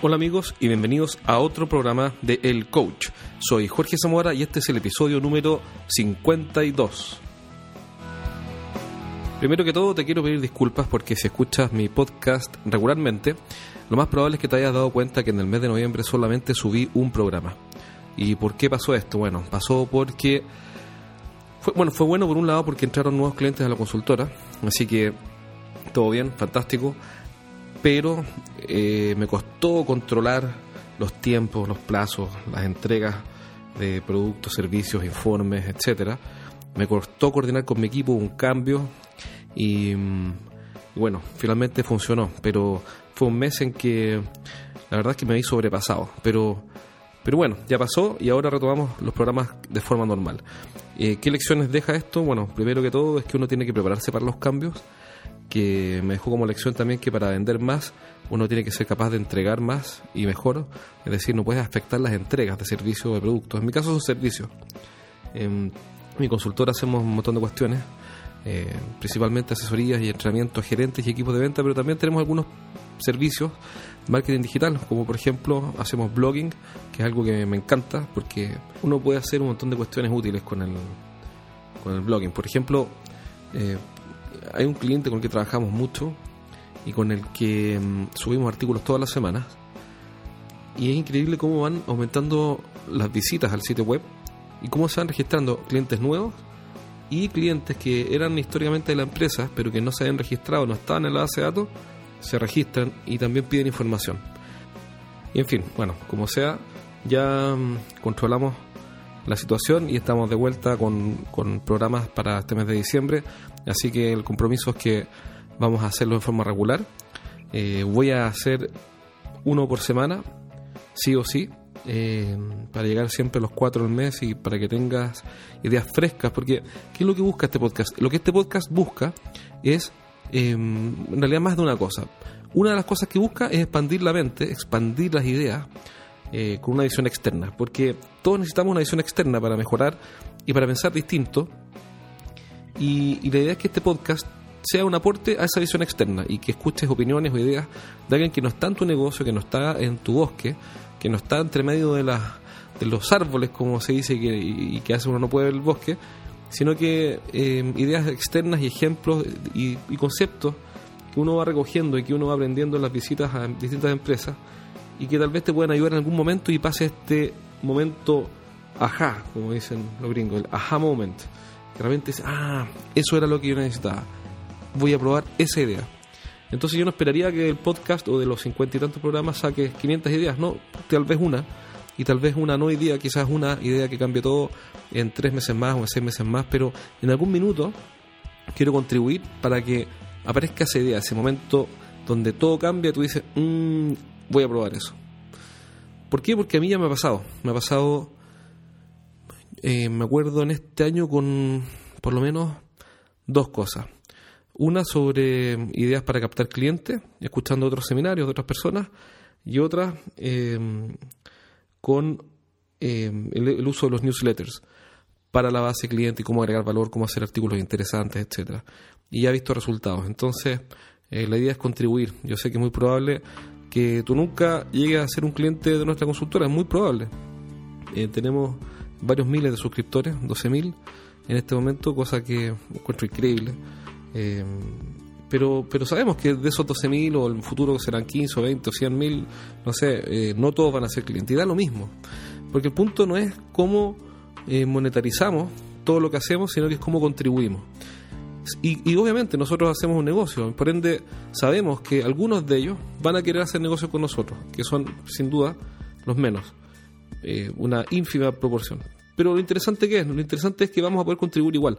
Hola amigos y bienvenidos a otro programa de El Coach. Soy Jorge Zamora y este es el episodio número 52. Primero que todo te quiero pedir disculpas porque si escuchas mi podcast regularmente, lo más probable es que te hayas dado cuenta que en el mes de noviembre solamente subí un programa. ¿Y por qué pasó esto? Bueno, pasó porque... Fue, bueno, fue bueno por un lado porque entraron nuevos clientes a la consultora, así que todo bien, fantástico pero eh, me costó controlar los tiempos, los plazos, las entregas de productos, servicios, informes, etcétera. Me costó coordinar con mi equipo un cambio y, mm, bueno, finalmente funcionó, pero fue un mes en que la verdad es que me había sobrepasado, pero pero bueno, ya pasó y ahora retomamos los programas de forma normal. Eh, ¿Qué lecciones deja esto? Bueno, primero que todo es que uno tiene que prepararse para los cambios que me dejó como lección también que para vender más uno tiene que ser capaz de entregar más y mejor, es decir, no puedes afectar las entregas de servicios o de productos. En mi caso son servicios. En mi consultora hacemos un montón de cuestiones, eh, principalmente asesorías y entrenamientos gerentes y equipos de venta, pero también tenemos algunos servicios, marketing digital, como por ejemplo hacemos blogging, que es algo que me encanta porque uno puede hacer un montón de cuestiones útiles con el, con el blogging. Por ejemplo, eh, hay un cliente con el que trabajamos mucho y con el que mm, subimos artículos todas las semanas. Y es increíble cómo van aumentando las visitas al sitio web y cómo se van registrando clientes nuevos y clientes que eran históricamente de la empresa, pero que no se habían registrado, no estaban en la base de datos, se registran y también piden información. Y en fin, bueno, como sea, ya mm, controlamos la situación y estamos de vuelta con, con programas para este mes de diciembre Así que el compromiso es que vamos a hacerlo en forma regular. Eh, voy a hacer uno por semana, sí o sí, eh, para llegar siempre a los cuatro al mes y para que tengas ideas frescas. Porque, ¿qué es lo que busca este podcast? Lo que este podcast busca es, em, en realidad, más de una cosa. Una de las cosas que busca es expandir la mente, expandir las ideas eh, con una visión externa. Porque todos necesitamos una visión externa para mejorar y para pensar distinto y, la idea es que este podcast sea un aporte a esa visión externa y que escuches opiniones o ideas de alguien que no está en tu negocio, que no está en tu bosque, que no está entre medio de, de los árboles, como se dice, que, y, que hace uno no puede ver el bosque, sino que eh, ideas externas y ejemplos y, conceptos que uno va recogiendo y que uno va aprendiendo en las visitas a distintas empresas y que tal vez te puedan ayudar en algún momento y pase este momento ajá, como dicen los gringos, el ajá moment de repente ah, eso era lo que yo necesitaba. Voy a probar esa idea. Entonces yo no esperaría que el podcast o de los cincuenta y tantos programas saque 500 ideas, no, tal vez una. Y tal vez una no idea, quizás una idea que cambie todo en tres meses más o en seis meses más, pero en algún minuto quiero contribuir para que aparezca esa idea, ese momento donde todo cambia, tú dices, mmm, voy a probar eso. ¿Por qué? Porque a mí ya me ha pasado. Me ha pasado eh, me acuerdo en este año con por lo menos dos cosas. Una sobre ideas para captar clientes, escuchando otros seminarios de otras personas, y otra em, con em, el, uso de los newsletters para la base cliente y cómo agregar valor, cómo hacer artículos interesantes, etcétera. Y ya he visto resultados. Entonces, eh, la idea es contribuir. Yo sé que es muy probable que tú nunca llegues a ser un cliente de nuestra consultora, es muy probable. Eh, tenemos varios miles de suscriptores, 12.000 en este momento, cosa que encuentro increíble. Eh, pero, pero sabemos que de esos 12.000 o en el futuro serán 15 o 20 o 100.000, no sé, eh, no todos van a ser clientes. Y da lo mismo. Porque el punto no es cómo eh, monetarizamos todo lo que hacemos, sino que es cómo contribuimos. Y, y, obviamente nosotros hacemos un negocio, por ende sabemos que algunos de ellos van a querer hacer negocio con nosotros, que son sin duda los menos. Eh, una ínfima proporción. Pero lo interesante que es, lo interesante es que vamos a poder contribuir igual.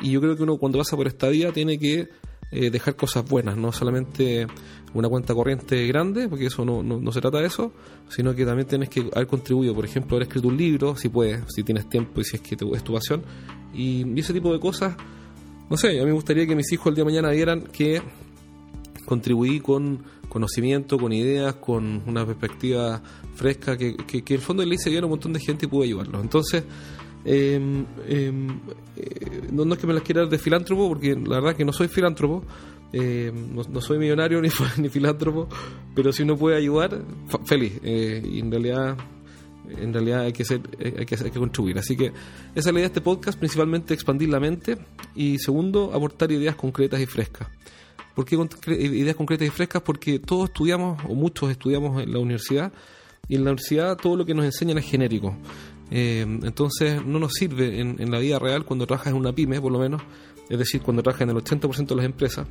Y yo creo que uno cuando pasa por esta vía tiene que eh, dejar cosas buenas, no solamente una cuenta corriente grande, porque eso no, no, se trata de eso, sino que también tienes que haber contribuido, por ejemplo, haber escrito un libro, si puedes, si tienes tiempo y si es que te, es tu pasión. Y, ese tipo de cosas, no sé, a mí me gustaría que mis hijos el día de mañana vieran que contribuí con conocimiento, con ideas, con una perspectiva fresca, que, que, en el fondo le hice llegar a un montón de gente y pude ayudarlos. Entonces, em, em, eh, no, es que me las quiera dar de filántropo, porque la verdad que no soy filántropo, Eh, no, soy millonario ni, filántropo, pero si uno puede ayudar, feliz. Eh, y en realidad en realidad hay que, ser, hay, que, hay que contribuir. Así que esa es la idea de este podcast, principalmente expandir la mente y segundo, aportar ideas concretas y frescas. ¿Por qué ideas concretas y frescas? Porque todos estudiamos, o muchos estudiamos en la universidad, y en la universidad todo lo que nos enseñan es genérico. Eh, entonces no nos sirve en, la vida real cuando trabajas en una pyme, por lo menos, es decir, cuando trabajas en el 80% de las empresas,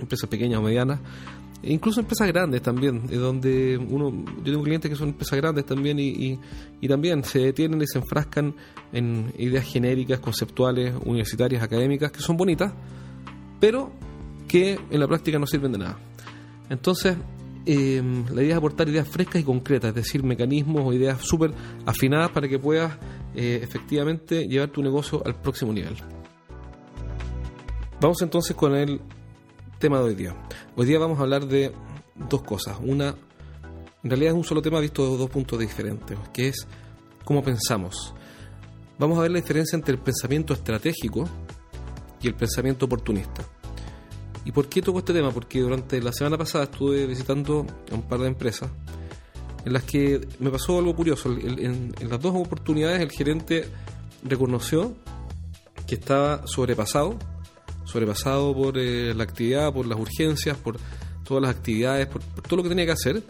empresas pequeñas o medianas, e incluso empresas grandes también, donde uno, yo tengo clientes que son empresas grandes también y, y, también se detienen y se enfrascan en ideas genéricas, conceptuales, universitarias, académicas, que son bonitas, pero que en la práctica no sirven de nada. Entonces, eh, la idea es aportar ideas frescas y concretas, es decir, mecanismos o ideas súper afinadas para que puedas eh, efectivamente llevar tu negocio al próximo nivel. Vamos entonces con el tema de hoy día. Hoy día vamos a hablar de dos cosas. Una, en realidad es un solo tema visto dos puntos diferentes, que es cómo pensamos. Vamos a ver la diferencia entre el pensamiento estratégico y el pensamiento oportunista. ¿Y por qué toco este tema? Porque durante la semana pasada estuve visitando a un par de empresas en las que me pasó algo curioso. En, las dos oportunidades el gerente reconoció que estaba sobrepasado sobrepasado por eh, la actividad, por las urgencias, por todas las actividades, por, todo lo que tenía que hacer.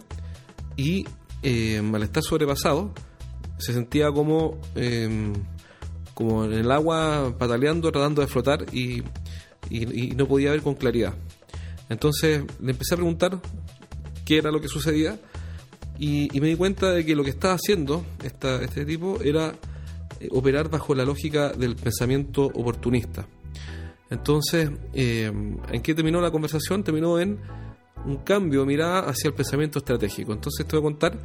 Y eh, al estar sobrepasado, se sentía como, em, como en el agua pataleando, tratando de flotar y, no podía ver con claridad. Entonces le empecé a preguntar qué era lo que sucedía y, me di cuenta de que lo que estaba haciendo esta, este tipo era eh, operar bajo la lógica del pensamiento oportunista. Entonces, eh, ¿en qué terminó la conversación? Terminó en un cambio de mirada hacia el pensamiento estratégico. Entonces, te voy a contar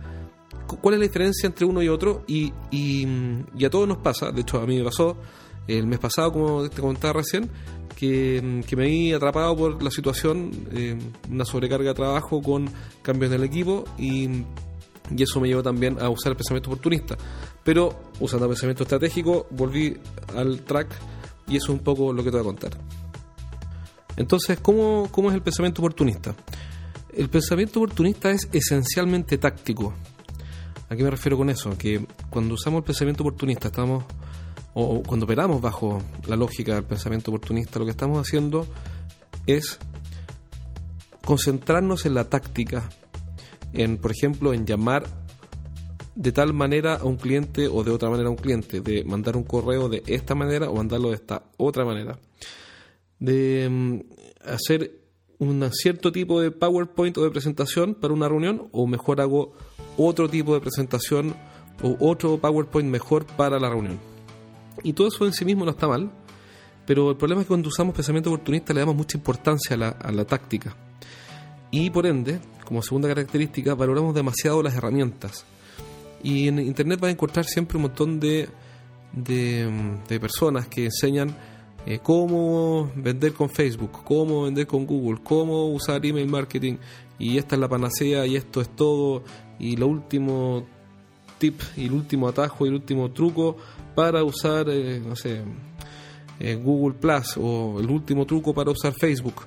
cuál es la diferencia entre uno y otro y, y, a todos nos pasa, de hecho a mí me pasó el mes pasado, como te contaba recién, que, me vi atrapado por la situación, eh, una sobrecarga de trabajo con cambios en el equipo y, y eso me llevó también a usar el pensamiento oportunista. Pero usando el pensamiento estratégico volví al track y eso es un poco lo que te voy a contar. Entonces, ¿cómo, cómo es el pensamiento oportunista? El pensamiento oportunista es esencialmente táctico. ¿A qué me refiero con eso? Que cuando usamos el pensamiento oportunista estamos, o cuando operamos bajo la lógica del pensamiento oportunista, lo que estamos haciendo es concentrarnos en la táctica, en, por ejemplo, en llamar de tal manera a un cliente o de otra manera a un cliente, de mandar un correo de esta manera o mandarlo de esta otra manera, de mm, hacer un cierto tipo de PowerPoint o de presentación para una reunión o mejor hago otro tipo de presentación o otro PowerPoint mejor para la reunión. Y todo eso en sí mismo no está mal, pero el problema es que cuando usamos pensamiento oportunista le damos mucha importancia a la, a la táctica. Y por ende, como segunda característica, valoramos demasiado las herramientas y en Internet vas a encontrar siempre un montón de, de, personas que enseñan eh, cómo vender con Facebook, cómo vender con Google, cómo usar email marketing y esta es la panacea y esto es todo y lo último tip y el último atajo y el último truco para usar, eh, no sé, eh, Google Plus o el último truco para usar Facebook.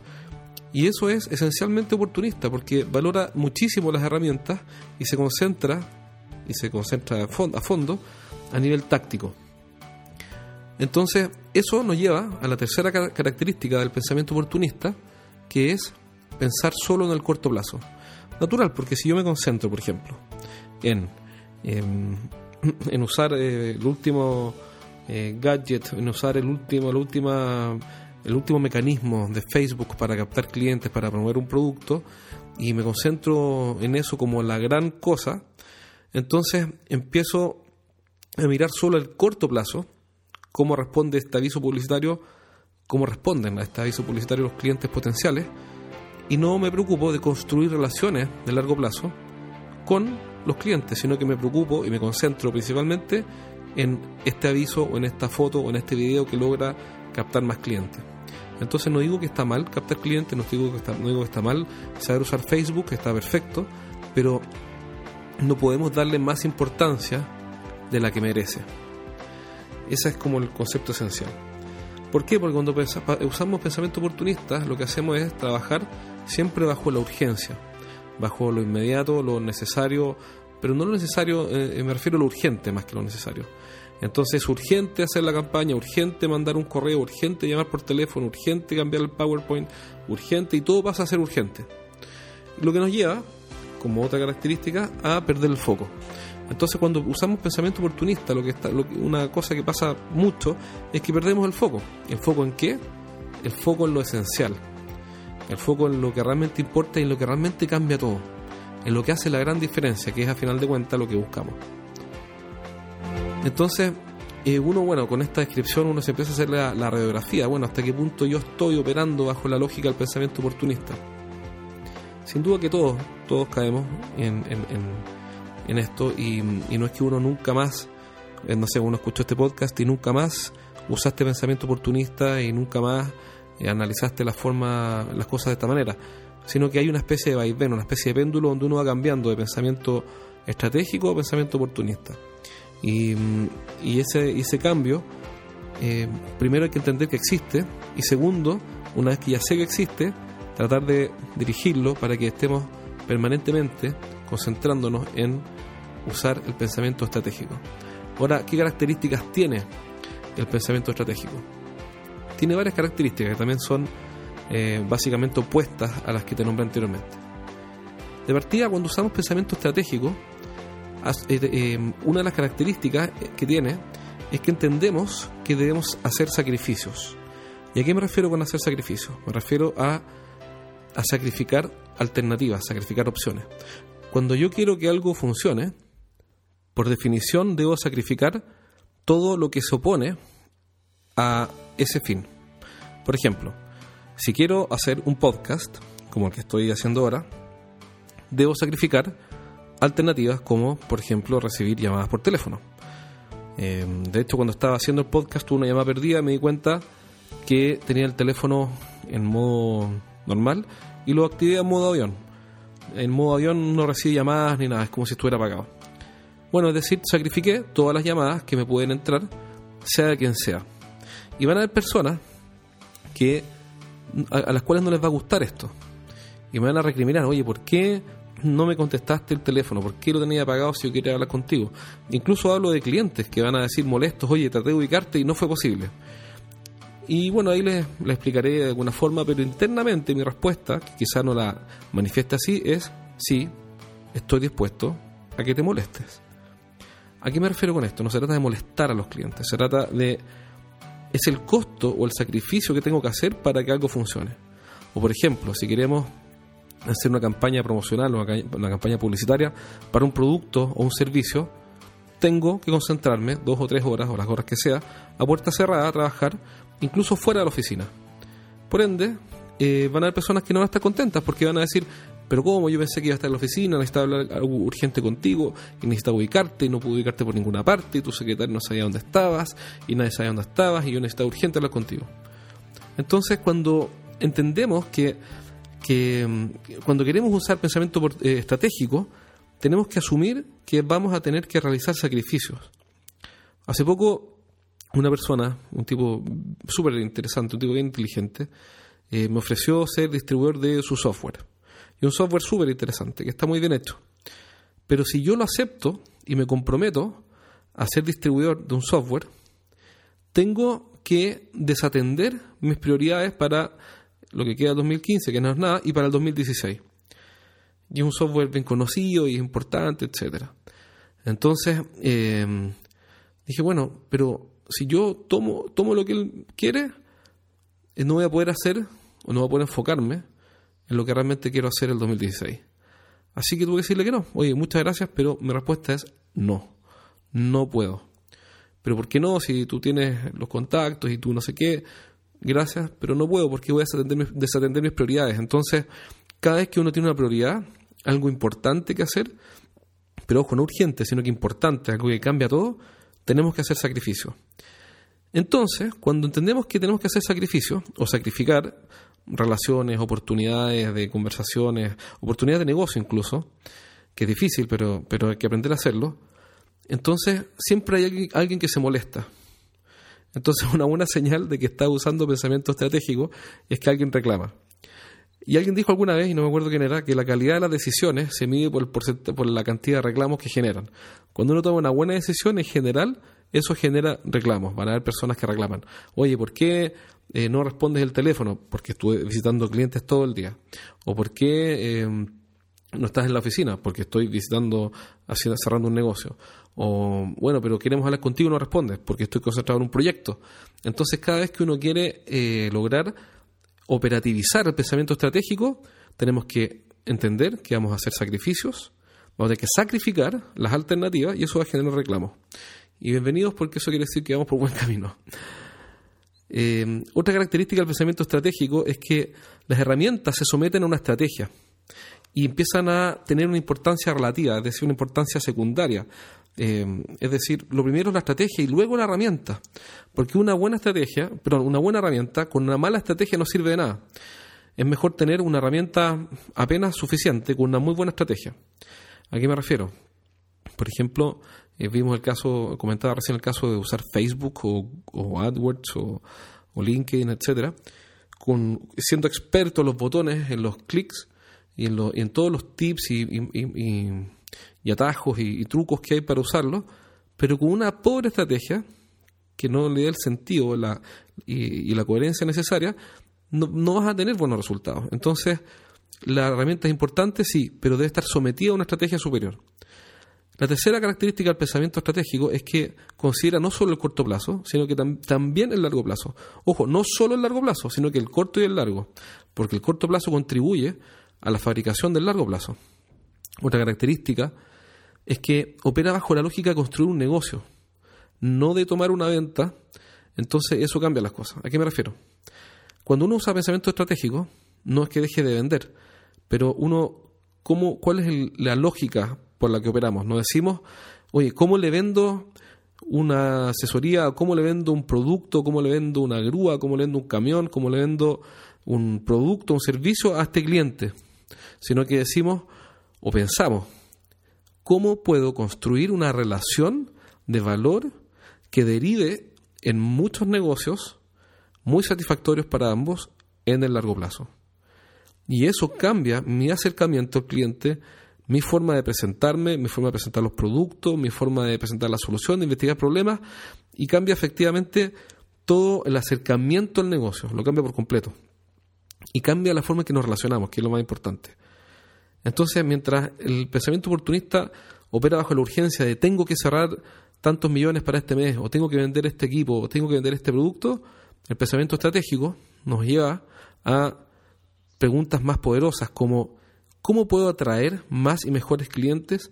Y eso es esencialmente oportunista porque valora muchísimo las herramientas y se concentra y se concentra a fondo a nivel táctico. Entonces, eso nos lleva a la tercera característica del pensamiento oportunista, que es pensar solo en el corto plazo. Natural, porque si yo me concentro, por ejemplo, en, en, usar eh, el último eh, gadget, en usar el último, la última, el último mecanismo de Facebook para captar clientes, para promover un producto, y me concentro en eso como la gran cosa, entonces empiezo a mirar solo el corto plazo, cómo responde este aviso publicitario, cómo responden a este aviso publicitario los clientes potenciales, y no me preocupo de construir relaciones de largo plazo con los clientes, sino que me preocupo y me concentro principalmente en este aviso o en esta foto o en este video que logra captar más clientes. Entonces no digo que está mal captar clientes, no digo que está, que mal saber usar Facebook, que está perfecto, pero no podemos darle más importancia de la que merece. Ese es como el concepto esencial. ¿Por qué? Porque cuando usamos pensamiento oportunista, lo que hacemos es trabajar siempre bajo la urgencia, bajo lo inmediato, lo necesario, pero no lo necesario, eh, me refiero a lo urgente más que lo necesario. Entonces es urgente hacer la campaña, urgente mandar un correo, urgente llamar por teléfono, urgente cambiar el PowerPoint, urgente y todo pasa a ser urgente. Lo que nos lleva, como otra característica, a perder el foco. Entonces cuando usamos pensamiento oportunista, lo que está, una cosa que pasa mucho es que perdemos el foco. ¿El foco en qué? El foco en lo esencial. El foco en lo que realmente importa y en lo que realmente cambia todo. En lo que hace la gran diferencia, que es a final de cuentas lo que buscamos. Entonces, eh, uno, bueno, con esta descripción uno se empieza a hacer la, radiografía. Bueno, hasta qué punto yo estoy operando bajo la lógica del pensamiento oportunista. Sin duda que todos, todos caemos en en esto y, no es que uno nunca más, eh, no sé, uno escuchó este podcast y nunca más usaste pensamiento oportunista y nunca más eh, analizaste la forma, las cosas de esta manera, sino que hay una especie de vaivén, una especie de péndulo donde uno va cambiando de pensamiento estratégico a pensamiento oportunista. Y, y ese, ese cambio, eh, primero hay que entender que existe y segundo, una vez que ya sé que existe, tratar de dirigirlo para que estemos permanentemente concentrándonos en usar el pensamiento estratégico. Ahora, ¿qué características tiene el pensamiento estratégico? Tiene varias características que también son eh, básicamente opuestas a las que te nombré anteriormente. De partida, cuando usamos pensamiento estratégico, eh, eh, una de las características que tiene es que entendemos que debemos hacer sacrificios. ¿Y a qué me refiero con hacer sacrificios? Me refiero a, a sacrificar alternativas, sacrificar opciones. Cuando yo quiero que algo funcione, por definición debo sacrificar todo lo que se opone a ese fin. Por ejemplo, si quiero hacer un podcast, como el que estoy haciendo ahora, debo sacrificar alternativas como, por ejemplo, recibir llamadas por teléfono. Em, de hecho, cuando estaba haciendo el podcast, tuve una llamada perdida, me di cuenta que tenía el teléfono en modo normal y lo activé en modo avión. En modo avión no recibe llamadas ni nada, es como si estuviera apagado. Bueno, es decir, sacrifiqué todas las llamadas que me pueden entrar, sea de quien sea. Y van a haber personas que a, las cuales no les va a gustar esto. Y me van a recriminar, oye, ¿por qué no me contestaste el teléfono? ¿Por qué lo tenía apagado si yo quería hablar contigo? Incluso hablo de clientes que van a decir molestos, oye, traté de ubicarte y no fue posible. Y bueno, ahí les, les explicaré de alguna forma, pero internamente mi respuesta, que quizá no la manifieste así, es sí, estoy dispuesto a que te molestes. ¿A qué me refiero con esto? No se trata de molestar a los clientes, se trata de... Es el costo o el sacrificio que tengo que hacer para que algo funcione. O por ejemplo, si queremos hacer una campaña promocional o una campaña publicitaria para un producto o un servicio, tengo que concentrarme dos o tres horas o las horas que sea a puerta cerrada a trabajar, incluso fuera de la oficina. Por ende, eh, van a haber personas que no van a estar contentas porque van a decir, pero ¿cómo? Yo pensé que iba a estar en la oficina, necesitaba hablar algo urgente contigo, y necesitaba ubicarte, y no pude ubicarte por ninguna parte, y tu secretario no sabía dónde estabas, y nadie sabía dónde estabas, y yo necesitaba urgente hablar contigo. Entonces, cuando entendemos que, que mm, cuando queremos usar pensamiento eh, estratégico, tenemos que asumir que vamos a tener que realizar sacrificios. Hace poco, una persona, un tipo súper interesante, un tipo bien inteligente, eh, me ofreció ser distribuidor de su software y un software súper interesante, que está muy bien hecho. Pero si yo lo acepto y me comprometo a ser distribuidor de un software, tengo que desatender mis prioridades para lo que queda 2015, que no es nada, y para el 2016. Y es un software bien conocido y importante, etcétera. Entonces, em, dije, bueno, pero si yo tomo, tomo lo que él quiere, eh, no voy a poder hacer o no voy a poder enfocarme en lo que realmente quiero hacer el 2016. Así que tuve que decirle que no. Oye, muchas gracias, pero mi respuesta es no. No puedo. Pero ¿por qué no? Si tú tienes los contactos y tú no sé qué, gracias, pero no puedo porque voy a desatender mis, prioridades. Entonces, cada vez que uno tiene una prioridad, algo importante que hacer, pero ojo, no urgente, sino que importante, algo que cambia todo, tenemos que hacer sacrificio. Entonces, cuando entendemos que tenemos que hacer sacrificio o sacrificar relaciones, oportunidades de conversaciones, oportunidades de negocio incluso, que es difícil, pero, pero hay que aprender a hacerlo, entonces siempre hay alguien, que se molesta. Entonces, una buena señal de que está usando pensamiento estratégico es que alguien reclama. Y alguien dijo alguna vez, y no me acuerdo quién era, que la calidad de las decisiones se mide por, por la cantidad de reclamos que generan. Cuando uno toma una buena decisión, en general, eso genera reclamos. Van a haber personas que reclaman. Oye, ¿por qué eh, no respondes el teléfono? Porque estuve visitando clientes todo el día. ¿O por qué em, no estás en la oficina? Porque estoy visitando, haciendo, cerrando un negocio. O, bueno, pero queremos hablar contigo y no respondes porque estoy concentrado en un proyecto. Entonces, cada vez que uno quiere eh, lograr operativizar el pensamiento estratégico, tenemos que entender que vamos a hacer sacrificios, vamos a tener que sacrificar las alternativas y eso va a generar reclamos. Y bienvenidos porque eso quiere decir que vamos por buen camino. Eh, otra característica del pensamiento estratégico es que las herramientas se someten a una estrategia y empiezan a tener una importancia relativa, es decir, una importancia secundaria. Eh, es decir, lo primero es la estrategia y luego la herramienta. Porque una buena estrategia, perdón, una buena herramienta con una mala estrategia no sirve de nada. Es mejor tener una herramienta apenas suficiente con una muy buena estrategia. ¿A qué me refiero? Por ejemplo, eh, vimos el caso, comentaba recién el caso de usar Facebook o, AdWords o, LinkedIn, etcétera, con, siendo experto en los botones, en los clics y en, en todos los tips y y atajos y, trucos que hay para usarlo, pero con una pobre estrategia que no le dé el sentido la, y, la coherencia necesaria, no, no, vas a tener buenos resultados. Entonces, la herramienta es importante, sí, pero debe estar sometida a una estrategia superior. La tercera característica del pensamiento estratégico es que considera no solo el corto plazo, sino que también el largo plazo. Ojo, no solo el largo plazo, sino que el corto y el largo, porque el corto plazo contribuye a la fabricación del largo plazo. Otra característica es que opera bajo la lógica de construir un negocio, no de tomar una venta, entonces eso cambia las cosas. ¿A qué me refiero? Cuando uno usa pensamiento estratégico, no es que deje de vender, pero uno, ¿cómo, ¿cuál es la lógica por la que operamos? Nos decimos, oye, ¿cómo le vendo una asesoría? ¿Cómo le vendo un producto? ¿Cómo le vendo una grúa? ¿Cómo le vendo un camión? ¿Cómo le vendo un producto, un servicio a este cliente? Sino que decimos o pensamos, cómo puedo construir una relación de valor que derive en muchos negocios muy satisfactorios para ambos en el largo plazo. Y eso cambia mi acercamiento al cliente, mi forma de presentarme, mi forma de presentar los productos, mi forma de presentar la solución, de investigar problemas, y cambia efectivamente todo el acercamiento al negocio, lo cambia por completo. Y cambia la forma en que nos relacionamos, que es lo más importante. Entonces, mientras el pensamiento oportunista opera bajo la urgencia de tengo que cerrar tantos millones para este mes, o tengo que vender este equipo, o tengo que vender este producto, el pensamiento estratégico nos lleva a preguntas más poderosas como ¿cómo puedo atraer más y mejores clientes?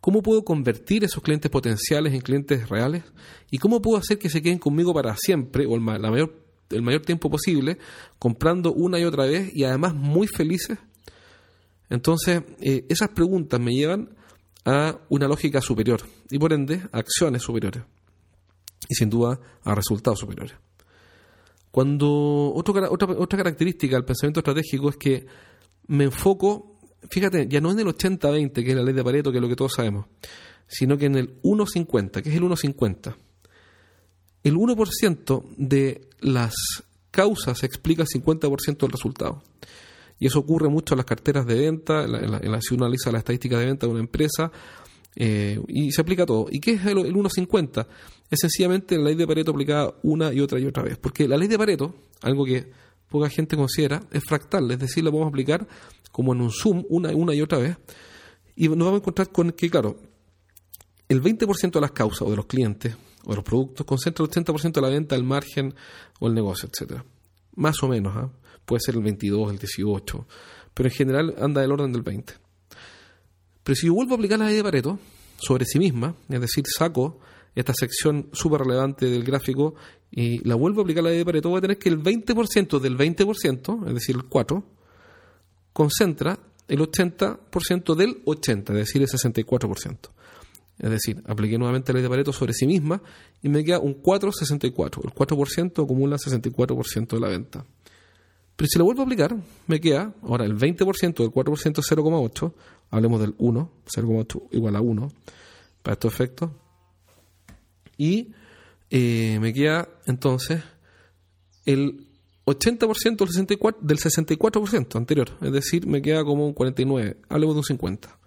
¿Cómo puedo convertir esos clientes potenciales en clientes reales? ¿Y cómo puedo hacer que se queden conmigo para siempre o el, mayor, el mayor tiempo posible, comprando una y otra vez y además muy felices entonces, eh, esas preguntas me llevan a una lógica superior y por ende a acciones superiores y sin duda a resultados superiores. Cuando otra, otra característica del pensamiento estratégico es que me enfoco, fíjate, ya no en el 80-20, que es la ley de Pareto, que es lo que todos sabemos, sino que en el 1-50, que es el 1-50. El 1% de las causas explica el 50% del resultado. Y eso ocurre mucho en las carteras de venta, en la, si uno analiza la estadística de venta de una empresa, eh, y se aplica todo. ¿Y qué es el, 1.50? Es sencillamente la ley de Pareto aplicada una y otra y otra vez. Porque la ley de Pareto, algo que poca gente considera, es fractal, es decir, la podemos aplicar como en un zoom una, una y otra vez. Y nos vamos a encontrar con que, claro, el 20% de las causas o de los clientes o de los productos concentra el 80% de la venta, el margen o el negocio, etcétera. Más o menos. ¿ah? puede ser el 22, el 18, pero en general anda del orden del 20. Pero si yo vuelvo a aplicar la ley de Pareto sobre sí misma, es decir, saco esta sección súper relevante del gráfico y la vuelvo a aplicar la ley de Pareto, voy a tener que el 20% del 20%, es decir, el 4, concentra el 80% del 80%, es decir, el 64%. Es decir, apliqué nuevamente la ley de Pareto sobre sí misma y me queda un 4,64. El 4% acumula 64% de la venta. Pero si lo vuelvo a aplicar, me queda ahora el 20% del 4% 0,8, hablemos del 1, 0,8 igual a 1 para estos efectos. Y eh, me queda entonces el 80% del 64%, del 64% anterior, es decir, me queda como un 49, hablemos de un 50.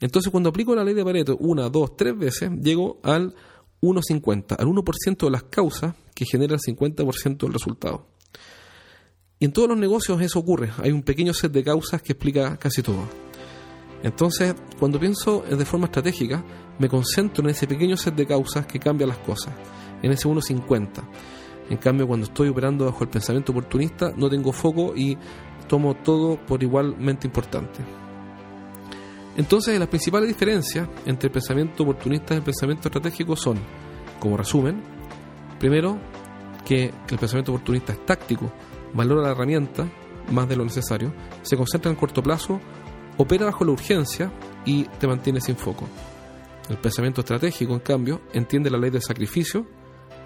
Entonces, cuando aplico la ley de Pareto una, dos, tres veces, llego al 1,50, al 1% de las causas que genera el 50% del resultado. Y en todos los negocios eso ocurre, hay un pequeño set de causas que explica casi todo. Entonces, cuando pienso de forma estratégica, me concentro en ese pequeño set de causas que cambia las cosas, en ese 1,50. En cambio, cuando estoy operando bajo el pensamiento oportunista, no tengo foco y tomo todo por igualmente importante. Entonces, las principales diferencias entre el pensamiento oportunista y el pensamiento estratégico son, como resumen, primero, que el pensamiento oportunista es táctico, valora la herramienta más de lo necesario, se concentra en corto plazo, opera bajo la urgencia y te mantiene sin foco. El pensamiento estratégico, en cambio, entiende la ley del sacrificio,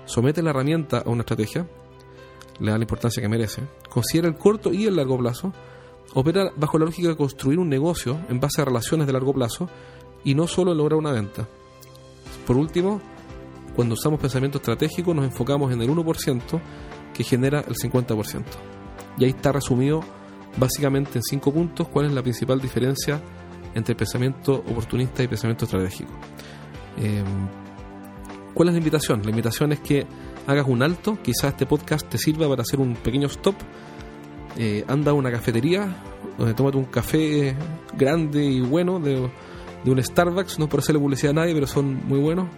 somete la herramienta a una estrategia, le da la importancia que merece, considera el corto y el largo plazo, opera bajo la lógica de construir un negocio en base a relaciones de largo plazo y no solo lograr una venta. Por último, cuando usamos pensamiento estratégico nos enfocamos en el 1% que genera el 50%. Y ahí está resumido básicamente en cinco puntos cuál es la principal diferencia entre pensamiento oportunista y pensamiento estratégico. Eh, ¿Cuál es la invitación? La invitación es que hagas un alto, quizás este podcast te sirva para hacer un pequeño stop, eh, anda a una cafetería, donde tómate un café grande y bueno de, un Starbucks, no por hacerle publicidad a nadie, pero son muy buenos,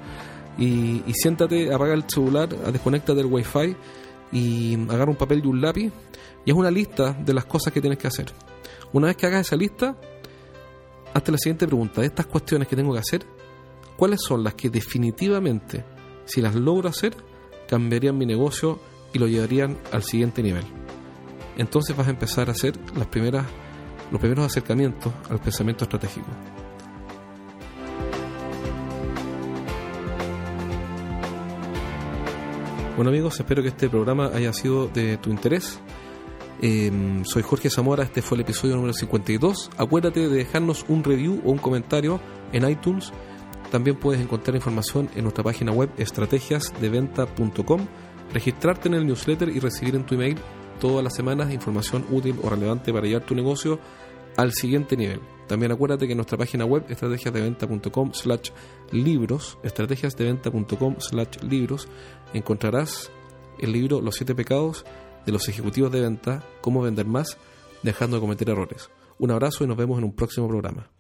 y, y siéntate, apaga el celular, desconecta del wifi y agarra un papel y un lápiz. Y haz una lista de las cosas que tienes que hacer. Una vez que hagas esa lista, hazte la siguiente pregunta, de estas cuestiones que tengo que hacer, ¿cuáles son las que definitivamente, si las logro hacer, cambiarían mi negocio y lo llevarían al siguiente nivel? Entonces vas a empezar a hacer las primeras, los primeros acercamientos al pensamiento estratégico. Bueno amigos, espero que este programa haya sido de tu interés. Em, soy Jorge Zamora, este fue el episodio número 52. Acuérdate de dejarnos un review o un comentario en iTunes. También puedes encontrar información en nuestra página web estrategiasdeventa.com, registrarte en el newsletter y recibir en tu email todas las semanas información útil o relevante para llevar tu negocio al siguiente nivel. También acuérdate que en nuestra página web estrategiasdeventa.com slash libros, estrategiasdeventa.com slash libros, encontrarás el libro Los siete pecados de los ejecutivos de venta, cómo vender más, dejando de cometer errores. Un abrazo y nos vemos en un próximo programa.